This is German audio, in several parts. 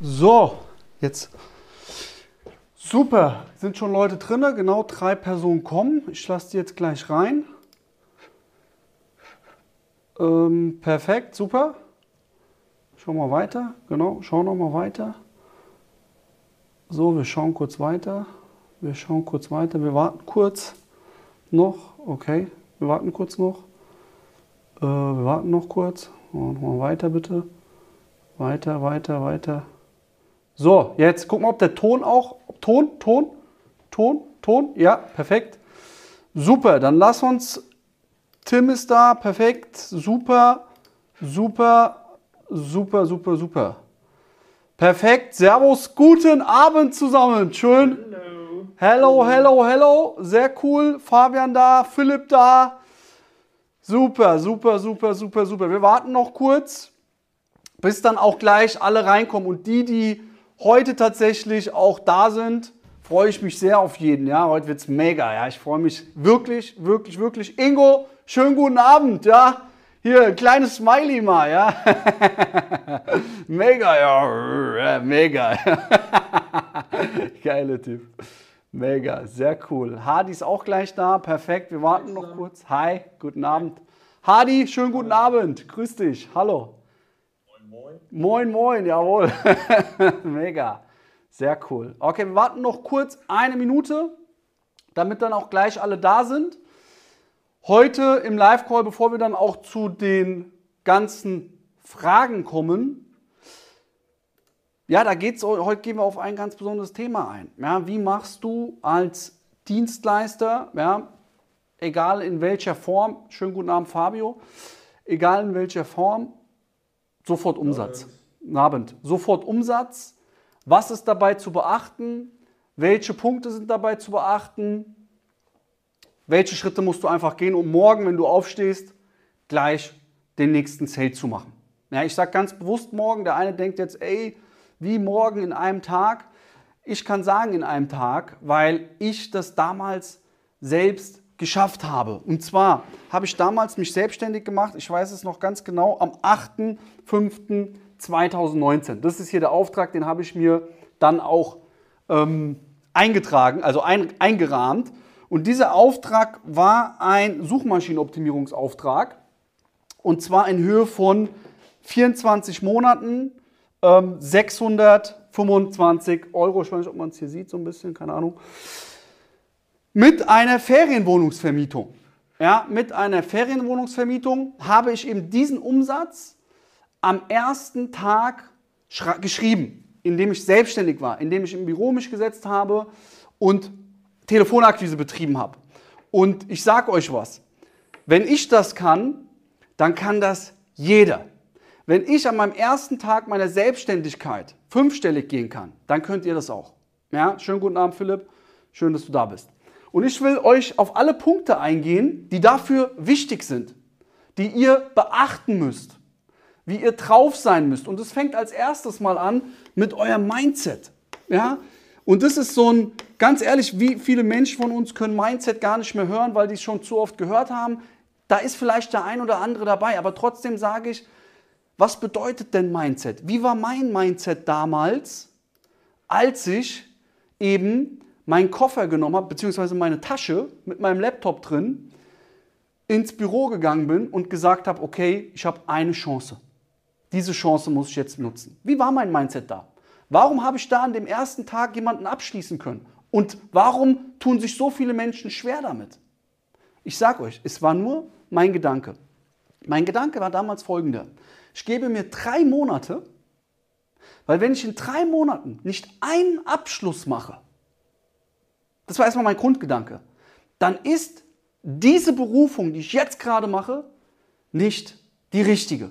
So, jetzt. Super, sind schon Leute drin, genau drei Personen kommen. Ich lasse die jetzt gleich rein. Ähm, perfekt, super. Schau mal weiter, genau, schau noch mal weiter. So, wir schauen kurz weiter. Wir schauen kurz weiter. Wir warten kurz noch. Okay, wir warten kurz noch. Äh, wir warten noch kurz. Und mal weiter bitte. Weiter, weiter, weiter. So, jetzt gucken wir, ob der Ton auch. Ton, Ton, Ton, Ton. Ja, perfekt. Super, dann lass uns. Tim ist da, perfekt. Super, super, super, super, super. Perfekt. Servus, guten Abend zusammen. Schön. Hello, hello, hello. Sehr cool. Fabian da, Philipp da. Super, super, super, super, super. Wir warten noch kurz, bis dann auch gleich alle reinkommen. Und die, die heute tatsächlich auch da sind, freue ich mich sehr auf jeden. Ja, heute wird es mega. Ja, ich freue mich wirklich, wirklich, wirklich. Ingo, schönen guten Abend. Ja, hier, ein kleines Smiley mal, ja. mega, ja, mega. Geile Typ. Mega, sehr cool. Hardy ist auch gleich da, perfekt. Wir warten noch kurz. Hi, guten Abend. Hardy, schönen guten Abend. Grüß dich. Hallo. Moin, moin. Jawohl. Mega. Sehr cool. Okay, wir warten noch kurz eine Minute, damit dann auch gleich alle da sind. Heute im Live-Call, bevor wir dann auch zu den ganzen Fragen kommen, ja, da geht's, heute gehen wir auf ein ganz besonderes Thema ein. Ja, wie machst du als Dienstleister, ja, egal in welcher Form, schönen guten Abend Fabio, egal in welcher Form, sofort Umsatz. Abend. Sofort Umsatz. Was ist dabei zu beachten? Welche Punkte sind dabei zu beachten? welche Schritte musst du einfach gehen, um morgen, wenn du aufstehst, gleich den nächsten Sale zu machen. Ja, ich sage ganz bewusst morgen, der eine denkt jetzt, ey, wie morgen in einem Tag? Ich kann sagen in einem Tag, weil ich das damals selbst geschafft habe. Und zwar habe ich damals mich selbstständig gemacht, ich weiß es noch ganz genau, am 8.5.2019. Das ist hier der Auftrag, den habe ich mir dann auch ähm, eingetragen, also ein, eingerahmt. Und dieser Auftrag war ein Suchmaschinenoptimierungsauftrag. Und zwar in Höhe von 24 Monaten, ähm, 625 Euro. Ich weiß nicht, ob man es hier sieht, so ein bisschen, keine Ahnung. Mit einer Ferienwohnungsvermietung. Ja, mit einer Ferienwohnungsvermietung habe ich eben diesen Umsatz am ersten Tag geschrieben, indem ich selbstständig war, indem ich im Büro mich gesetzt habe und Telefonakquise betrieben habe. Und ich sage euch was, wenn ich das kann, dann kann das jeder. Wenn ich an meinem ersten Tag meiner Selbstständigkeit fünfstellig gehen kann, dann könnt ihr das auch. Ja, schönen guten Abend, Philipp. Schön, dass du da bist. Und ich will euch auf alle Punkte eingehen, die dafür wichtig sind, die ihr beachten müsst, wie ihr drauf sein müsst. Und es fängt als erstes mal an mit eurem Mindset. Ja? Und das ist so ein, ganz ehrlich, wie viele Menschen von uns können Mindset gar nicht mehr hören, weil die es schon zu oft gehört haben. Da ist vielleicht der ein oder andere dabei, aber trotzdem sage ich, was bedeutet denn Mindset? Wie war mein Mindset damals, als ich eben meinen Koffer genommen habe, beziehungsweise meine Tasche mit meinem Laptop drin, ins Büro gegangen bin und gesagt habe, okay, ich habe eine Chance. Diese Chance muss ich jetzt nutzen. Wie war mein Mindset da? Warum habe ich da an dem ersten Tag jemanden abschließen können? Und warum tun sich so viele Menschen schwer damit? Ich sage euch, es war nur mein Gedanke. Mein Gedanke war damals folgender. Ich gebe mir drei Monate, weil wenn ich in drei Monaten nicht einen Abschluss mache, das war erstmal mein Grundgedanke, dann ist diese Berufung, die ich jetzt gerade mache, nicht die richtige.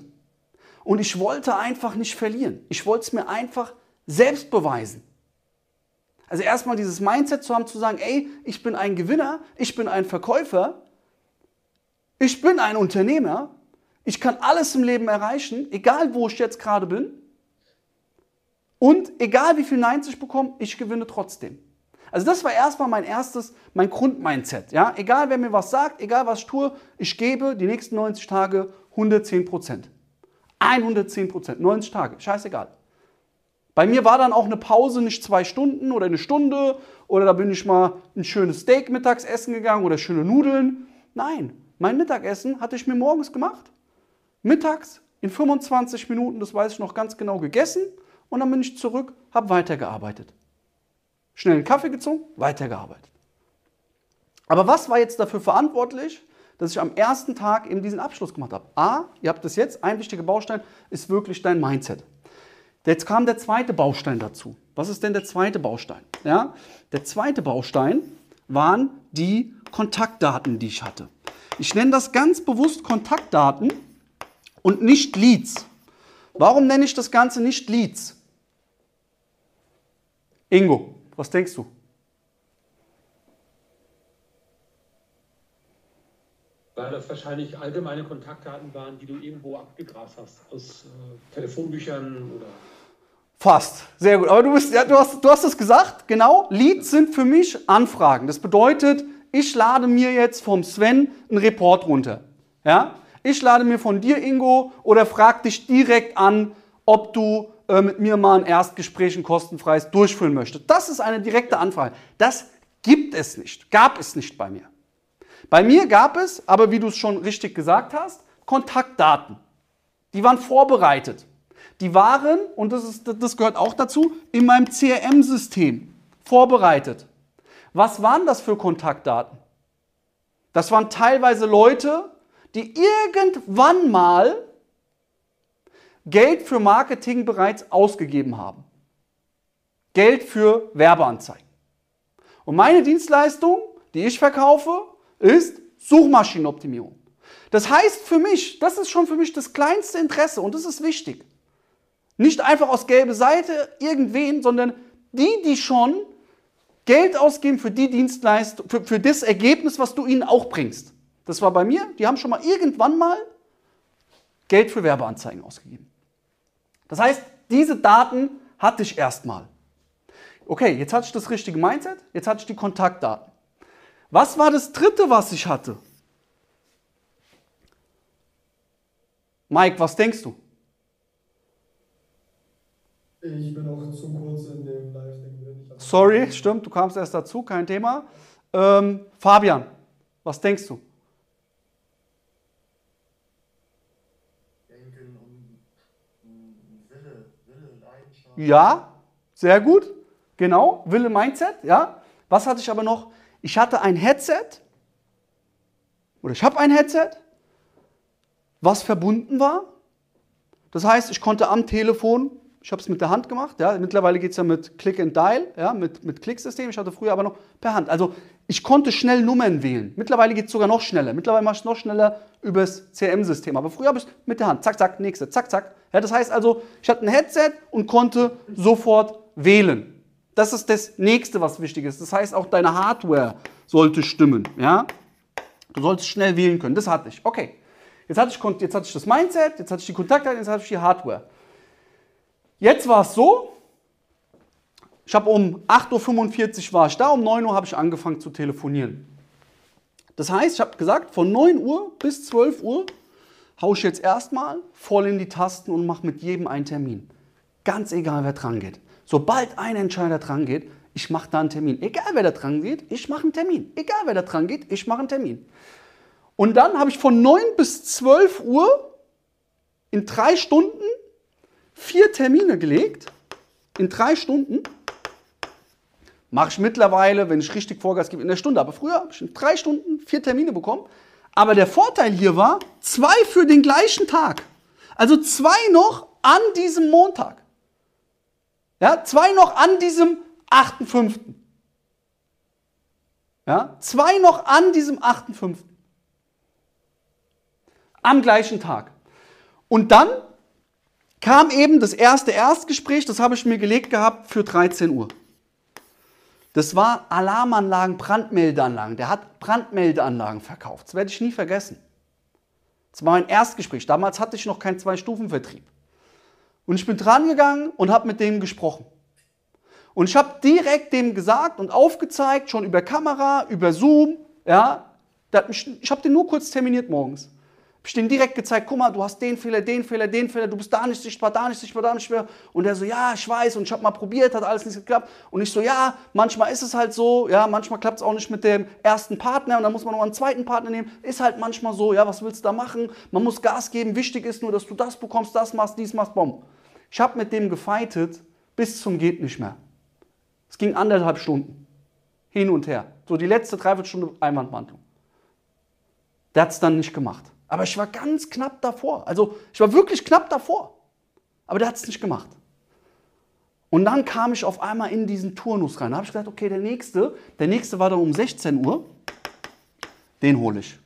Und ich wollte einfach nicht verlieren. Ich wollte es mir einfach selbst beweisen. Also erstmal dieses Mindset zu haben, zu sagen, ey, ich bin ein Gewinner, ich bin ein Verkäufer, ich bin ein Unternehmer, ich kann alles im Leben erreichen, egal wo ich jetzt gerade bin. Und egal wie viel Neins ich bekomme, ich gewinne trotzdem. Also das war erstmal mein erstes, mein Grundmindset. Ja? Egal wer mir was sagt, egal was ich tue, ich gebe die nächsten 90 Tage 110 Prozent. 110 Prozent, 90 Tage, scheißegal. Bei mir war dann auch eine Pause nicht zwei Stunden oder eine Stunde oder da bin ich mal ein schönes Steak mittags essen gegangen oder schöne Nudeln. Nein, mein Mittagessen hatte ich mir morgens gemacht. Mittags in 25 Minuten, das weiß ich noch ganz genau, gegessen und dann bin ich zurück, habe weitergearbeitet. Schnell einen Kaffee gezogen, weitergearbeitet. Aber was war jetzt dafür verantwortlich, dass ich am ersten Tag eben diesen Abschluss gemacht habe? A, ihr habt das jetzt, ein wichtiger Baustein ist wirklich dein Mindset. Jetzt kam der zweite Baustein dazu. Was ist denn der zweite Baustein? Ja, der zweite Baustein waren die Kontaktdaten, die ich hatte. Ich nenne das ganz bewusst Kontaktdaten und nicht Leads. Warum nenne ich das Ganze nicht Leads? Ingo, was denkst du? Weil das wahrscheinlich allgemeine Kontaktdaten waren, die du irgendwo abgegrast hast, aus äh, Telefonbüchern oder. Fast, sehr gut. Aber du, bist, ja, du, hast, du hast es gesagt, genau. Leads sind für mich Anfragen. Das bedeutet, ich lade mir jetzt vom Sven einen Report runter. Ja? Ich lade mir von dir, Ingo, oder frag dich direkt an, ob du äh, mit mir mal ein Erstgespräch ein kostenfreies durchführen möchtest. Das ist eine direkte Anfrage. Das gibt es nicht, gab es nicht bei mir. Bei mir gab es, aber wie du es schon richtig gesagt hast, Kontaktdaten. Die waren vorbereitet. Die waren, und das, ist, das gehört auch dazu, in meinem CRM-System vorbereitet. Was waren das für Kontaktdaten? Das waren teilweise Leute, die irgendwann mal Geld für Marketing bereits ausgegeben haben. Geld für Werbeanzeigen. Und meine Dienstleistung, die ich verkaufe, ist Suchmaschinenoptimierung. Das heißt für mich, das ist schon für mich das kleinste Interesse und das ist wichtig. Nicht einfach aus gelbe Seite irgendwen, sondern die, die schon Geld ausgeben für die Dienstleistung, für, für das Ergebnis, was du ihnen auch bringst. Das war bei mir, die haben schon mal irgendwann mal Geld für Werbeanzeigen ausgegeben. Das heißt, diese Daten hatte ich erstmal. Okay, jetzt hatte ich das richtige Mindset, jetzt hatte ich die Kontaktdaten. Was war das dritte, was ich hatte? Mike, was denkst du? Ich bin auch zu kurz in dem Live-Ding drin. Sorry, stimmt, du kamst erst dazu, kein Thema. Ähm, Fabian, was denkst du? Denken und Wille, Wille, Leidenschaft. Ja, sehr gut. Genau, Wille Mindset, ja. Was hatte ich aber noch? Ich hatte ein Headset, oder ich habe ein Headset, was verbunden war. Das heißt, ich konnte am Telefon, ich habe es mit der Hand gemacht, ja, mittlerweile geht es ja mit Click and Dial, ja, mit, mit Klicksystem, ich hatte früher aber noch per Hand. Also ich konnte schnell Nummern wählen. Mittlerweile geht es sogar noch schneller. Mittlerweile mache ich es noch schneller übers CRM-System. Aber früher habe ich es mit der Hand, zack, zack, nächste, zack, zack. Ja, das heißt also, ich hatte ein Headset und konnte sofort wählen. Das ist das nächste, was wichtig ist. Das heißt, auch deine Hardware sollte stimmen. Ja? Du solltest schnell wählen können. Das hatte ich. Okay. Jetzt hatte ich, jetzt hatte ich das Mindset, jetzt hatte ich die Kontakte, jetzt hatte ich die Hardware. Jetzt war es so, ich habe um 8.45 Uhr war ich da, um 9 Uhr habe ich angefangen zu telefonieren. Das heißt, ich habe gesagt, von 9 Uhr bis 12 Uhr haue ich jetzt erstmal voll in die Tasten und mache mit jedem einen Termin. Ganz egal, wer dran geht. Sobald ein Entscheider dran geht, ich mache da einen Termin. Egal wer da dran geht, ich mache einen Termin. Egal wer da dran geht, ich mache einen Termin. Und dann habe ich von 9 bis 12 Uhr in drei Stunden vier Termine gelegt. In drei Stunden. Mache ich mittlerweile, wenn ich richtig Vorgas gebe, in der Stunde. Aber früher habe ich in drei Stunden vier Termine bekommen. Aber der Vorteil hier war, zwei für den gleichen Tag. Also zwei noch an diesem Montag. Ja, zwei noch an diesem 8.5. Ja, zwei noch an diesem 8.5. Am gleichen Tag. Und dann kam eben das erste Erstgespräch, das habe ich mir gelegt gehabt für 13 Uhr. Das war Alarmanlagen, Brandmeldeanlagen. Der hat Brandmeldeanlagen verkauft. Das werde ich nie vergessen. Das war mein Erstgespräch. Damals hatte ich noch keinen Zwei-Stufen-Vertrieb. Und ich bin dran gegangen und habe mit dem gesprochen. Und ich habe direkt dem gesagt und aufgezeigt, schon über Kamera, über Zoom, ja, ich habe den nur kurz terminiert morgens. Ich dem direkt gezeigt, guck mal, du hast den Fehler, den Fehler, den Fehler, du bist da nicht sichtbar, da nicht sichtbar, da nicht sichtbar. Und er so, ja, ich weiß und ich habe mal probiert, hat alles nicht geklappt. Und ich so, ja, manchmal ist es halt so, ja, manchmal klappt es auch nicht mit dem ersten Partner und dann muss man noch einen zweiten Partner nehmen. Ist halt manchmal so, ja, was willst du da machen? Man muss Gas geben, wichtig ist nur, dass du das bekommst, das machst, dies machst, bom. Ich habe mit dem gefeitet bis zum geht nicht mehr. Es ging anderthalb Stunden. Hin und her. So die letzte Dreiviertelstunde Einwandbehandlung. Der hat es dann nicht gemacht. Aber ich war ganz knapp davor. Also ich war wirklich knapp davor. Aber der hat es nicht gemacht. Und dann kam ich auf einmal in diesen Turnus rein. Da habe ich gesagt, okay, der nächste, der nächste war dann um 16 Uhr. Den hole ich.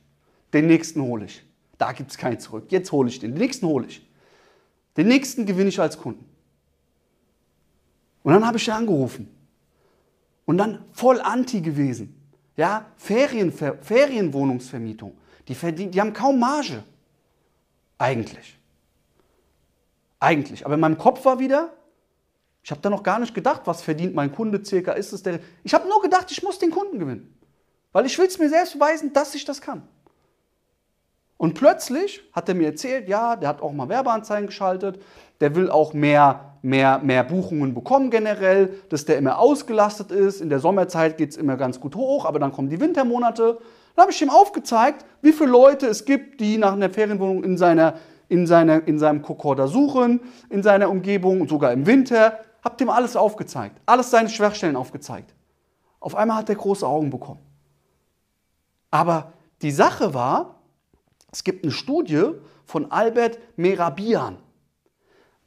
Den nächsten hole ich. Da gibt es keinen zurück. Jetzt hole ich den. Den nächsten hole ich. Den nächsten gewinne ich als Kunden. Und dann habe ich ihn angerufen. Und dann voll anti gewesen. Ja, Ferienver Ferienwohnungsvermietung. Die, verdienen, die haben kaum Marge. Eigentlich. Eigentlich. Aber in meinem Kopf war wieder, ich habe da noch gar nicht gedacht, was verdient mein Kunde circa, ist es der. Ich habe nur gedacht, ich muss den Kunden gewinnen. Weil ich will es mir selbst beweisen, dass ich das kann. Und plötzlich hat er mir erzählt, ja, der hat auch mal Werbeanzeigen geschaltet, der will auch mehr, mehr, mehr Buchungen bekommen generell, dass der immer ausgelastet ist. In der Sommerzeit geht es immer ganz gut hoch, aber dann kommen die Wintermonate. Dann habe ich ihm aufgezeigt, wie viele Leute es gibt, die nach einer Ferienwohnung in, seiner, in, seiner, in seinem Kokorda suchen, in seiner Umgebung und sogar im Winter. Hab dem alles aufgezeigt, alles seine Schwachstellen aufgezeigt. Auf einmal hat er große Augen bekommen. Aber die Sache war, es gibt eine Studie von Albert Merabian.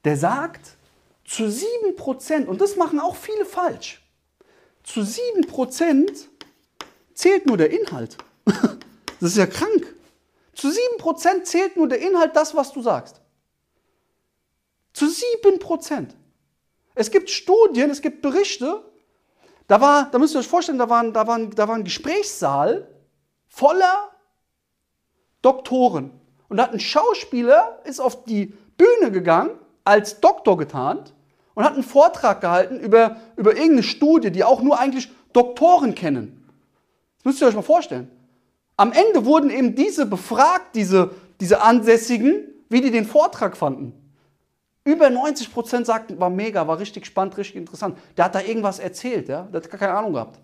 Der sagt, zu 7%, und das machen auch viele falsch, zu 7% zählt nur der Inhalt. Das ist ja krank. Zu 7% zählt nur der Inhalt das, was du sagst. Zu 7%. Es gibt Studien, es gibt Berichte, da, war, da müsst ihr euch vorstellen, da war, da, war, da war ein Gesprächssaal voller Doktoren. Und da hat ein Schauspieler, ist auf die Bühne gegangen, als Doktor getarnt und hat einen Vortrag gehalten über, über irgendeine Studie, die auch nur eigentlich Doktoren kennen. Das müsst ihr euch mal vorstellen. Am Ende wurden eben diese befragt, diese, diese Ansässigen, wie die den Vortrag fanden. Über 90 Prozent sagten, war mega, war richtig spannend, richtig interessant. Der hat da irgendwas erzählt, ja? der hat gar keine Ahnung gehabt.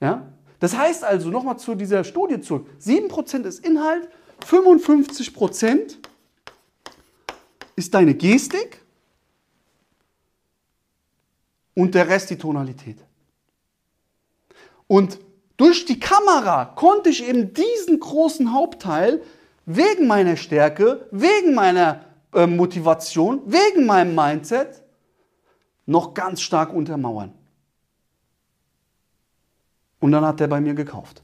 Ja? Das heißt also, nochmal zu dieser Studie zurück, 7 Prozent ist Inhalt, 55 Prozent ist deine Gestik und der Rest die Tonalität. Und durch die Kamera konnte ich eben diesen großen Hauptteil wegen meiner Stärke, wegen meiner äh, Motivation, wegen meinem Mindset noch ganz stark untermauern. Und dann hat er bei mir gekauft.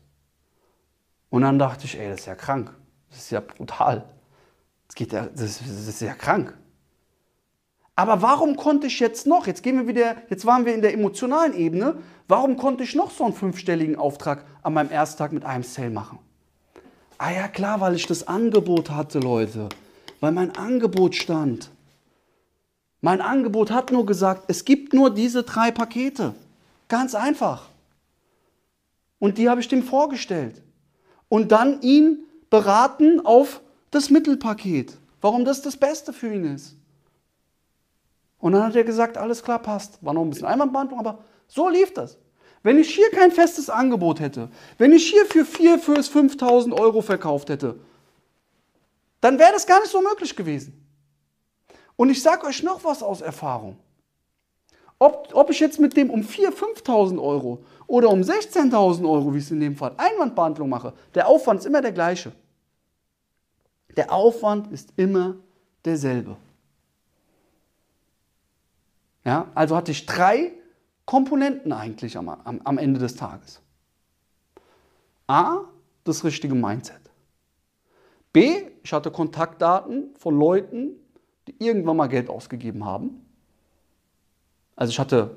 Und dann dachte ich, ey, das ist ja krank. Das ist ja brutal. Das, geht ja, das, das ist ja krank. Aber warum konnte ich jetzt noch, jetzt gehen wir wieder, jetzt waren wir in der emotionalen Ebene, warum konnte ich noch so einen fünfstelligen Auftrag an meinem ersten Tag mit einem Sale machen? Ah ja, klar, weil ich das Angebot hatte, Leute. Weil mein Angebot stand. Mein Angebot hat nur gesagt, es gibt nur diese drei Pakete. Ganz einfach. Und die habe ich dem vorgestellt. Und dann ihn beraten auf das Mittelpaket. Warum das das Beste für ihn ist. Und dann hat er gesagt, alles klar, passt. War noch ein bisschen Einwandbehandlung, aber so lief das. Wenn ich hier kein festes Angebot hätte, wenn ich hier für 4, für 5.000 Euro verkauft hätte, dann wäre das gar nicht so möglich gewesen. Und ich sage euch noch was aus Erfahrung. Ob, ob ich jetzt mit dem um 4.000, 5.000 Euro oder um 16.000 Euro, wie es in dem Fall, Einwandbehandlung mache, der Aufwand ist immer der gleiche. Der Aufwand ist immer derselbe. Ja, also hatte ich drei Komponenten eigentlich am, am, am Ende des Tages. A, das richtige Mindset. B, ich hatte Kontaktdaten von Leuten, die irgendwann mal Geld ausgegeben haben. Also ich hatte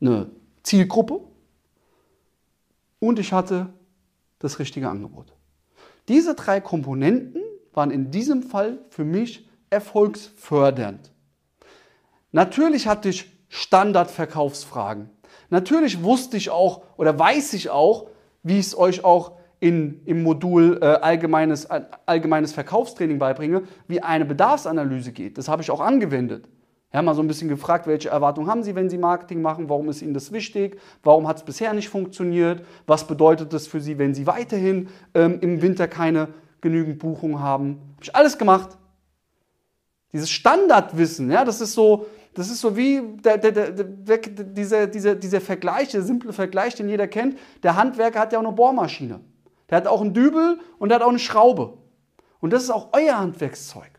eine Zielgruppe und ich hatte das richtige Angebot. Diese drei Komponenten waren in diesem Fall für mich erfolgsfördernd. Natürlich hatte ich Standardverkaufsfragen. Natürlich wusste ich auch oder weiß ich auch, wie ich es euch auch in, im Modul äh, allgemeines, äh, allgemeines Verkaufstraining beibringe, wie eine Bedarfsanalyse geht. Das habe ich auch angewendet. Ja, mal so ein bisschen gefragt, welche Erwartungen haben Sie, wenn Sie Marketing machen? Warum ist Ihnen das wichtig? Warum hat es bisher nicht funktioniert? Was bedeutet das für Sie, wenn Sie weiterhin ähm, im Winter keine genügend Buchungen haben? Habe ich alles gemacht. Dieses Standardwissen, ja, das ist so, das ist so wie der, der, der, dieser, dieser, dieser Vergleich, der simple Vergleich, den jeder kennt. Der Handwerker hat ja auch eine Bohrmaschine. Der hat auch einen Dübel und der hat auch eine Schraube. Und das ist auch euer Handwerkszeug.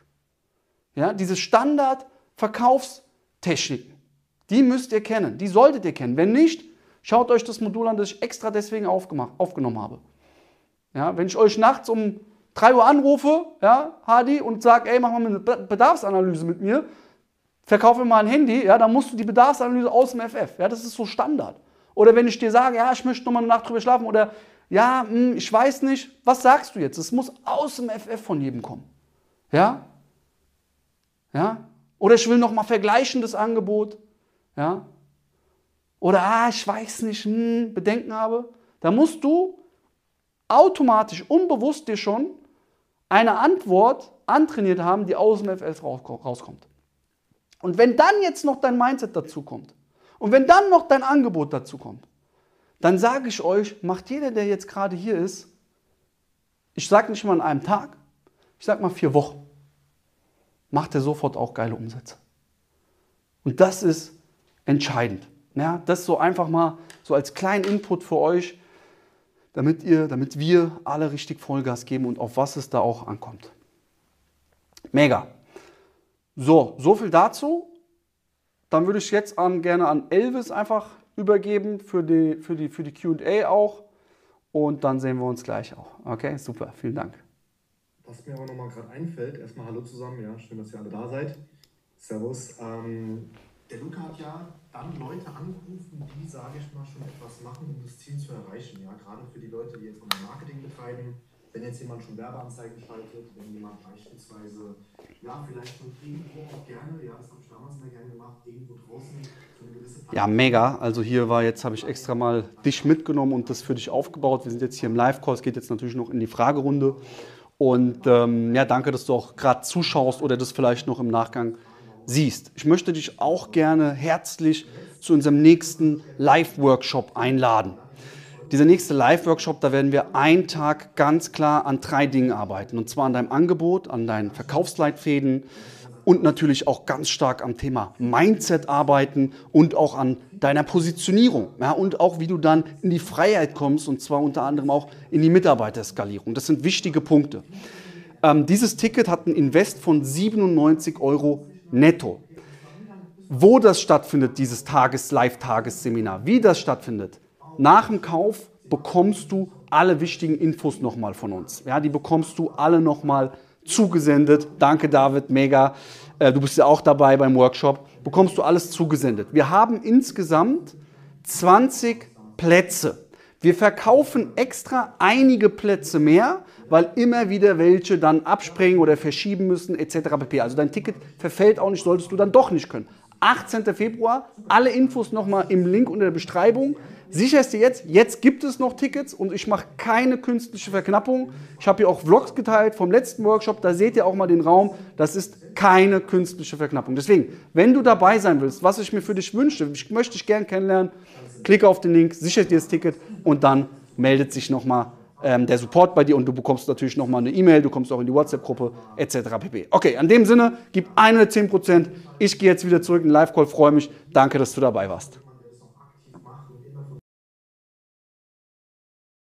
Ja, diese Standard-Verkaufstechniken, die müsst ihr kennen, die solltet ihr kennen. Wenn nicht, schaut euch das Modul an, das ich extra deswegen aufgenommen habe. Ja, wenn ich euch nachts um 3 Uhr anrufe, ja, Hadi, und sage, ey, mach mal eine Bedarfsanalyse mit mir, verkaufe mal ein Handy, ja, dann musst du die Bedarfsanalyse aus dem FF. Ja, das ist so Standard. Oder wenn ich dir sage, ja, ich möchte noch mal eine Nacht drüber schlafen oder ja, mh, hm, ich weiß nicht, was sagst du jetzt? Es muss aus dem FF von jedem kommen. Ja? Ja? Oder ich will noch mal vergleichendes Angebot. Ja? Oder ah, ich weiß nicht, hm, Bedenken habe. Da musst du automatisch, unbewusst dir schon eine Antwort antrainiert haben, die aus dem FF rauskommt. Und wenn dann jetzt noch dein Mindset dazu kommt und wenn dann noch dein Angebot dazu kommt, dann sage ich euch, macht jeder, der jetzt gerade hier ist, ich sage nicht mal an einem Tag, ich sage mal vier Wochen, macht er sofort auch geile Umsätze. Und das ist entscheidend. Ja, das so einfach mal so als kleinen Input für euch, damit ihr, damit wir alle richtig Vollgas geben und auf was es da auch ankommt. Mega. So, so viel dazu. Dann würde ich jetzt an, gerne an Elvis einfach übergeben für die, für die, für die QA auch. Und dann sehen wir uns gleich auch. Okay, super, vielen Dank. Was mir aber nochmal gerade einfällt, erstmal Hallo zusammen, ja, schön, dass ihr alle da seid. Servus. Ähm, der Luca hat ja dann Leute angerufen, die, sage ich mal, schon etwas machen, um das Ziel zu erreichen. Ja, gerade für die Leute, die jetzt mal Marketing betreiben, wenn jetzt jemand schon Werbeanzeigen schaltet, wenn jemand beispielsweise, ja, vielleicht schon irgendwo auch gerne, ja, das habe ich damals immer gerne gemacht, irgendwo draußen für eine gewisse Ja, mega. Also hier war jetzt, habe ich extra mal dich mitgenommen und das für dich aufgebaut. Wir sind jetzt hier im Live-Call, es geht jetzt natürlich noch in die Fragerunde. Und ähm, ja, danke, dass du auch gerade zuschaust oder das vielleicht noch im Nachgang siehst. Ich möchte dich auch gerne herzlich zu unserem nächsten Live-Workshop einladen. Dieser nächste Live-Workshop, da werden wir einen Tag ganz klar an drei Dingen arbeiten. Und zwar an deinem Angebot, an deinen Verkaufsleitfäden und natürlich auch ganz stark am Thema Mindset arbeiten und auch an deiner Positionierung. Ja, und auch wie du dann in die Freiheit kommst und zwar unter anderem auch in die Mitarbeiterskalierung. Das sind wichtige Punkte. Ähm, dieses Ticket hat ein Invest von 97 Euro netto. Wo das stattfindet, dieses Tages-Live-Tagesseminar, wie das stattfindet, nach dem Kauf bekommst du alle wichtigen Infos nochmal von uns. Ja, die bekommst du alle nochmal zugesendet. Danke, David, mega. Äh, du bist ja auch dabei beim Workshop. Bekommst du alles zugesendet. Wir haben insgesamt 20 Plätze. Wir verkaufen extra einige Plätze mehr, weil immer wieder welche dann abspringen oder verschieben müssen etc. pp. Also dein Ticket verfällt auch nicht, solltest du dann doch nicht können. 18. Februar, alle Infos nochmal im Link unter der Beschreibung. Sicher ist dir jetzt, jetzt gibt es noch Tickets und ich mache keine künstliche Verknappung. Ich habe hier auch Vlogs geteilt vom letzten Workshop, da seht ihr auch mal den Raum. Das ist keine künstliche Verknappung. Deswegen, wenn du dabei sein willst, was ich mir für dich wünsche, ich möchte dich gern kennenlernen, klicke auf den Link, sichere dir das Ticket und dann meldet sich nochmal ähm, der Support bei dir und du bekommst natürlich nochmal eine E-Mail, du kommst auch in die WhatsApp-Gruppe etc. pp. Okay, in dem Sinne, gib 110%. Ich gehe jetzt wieder zurück in den Live-Call, freue mich. Danke, dass du dabei warst.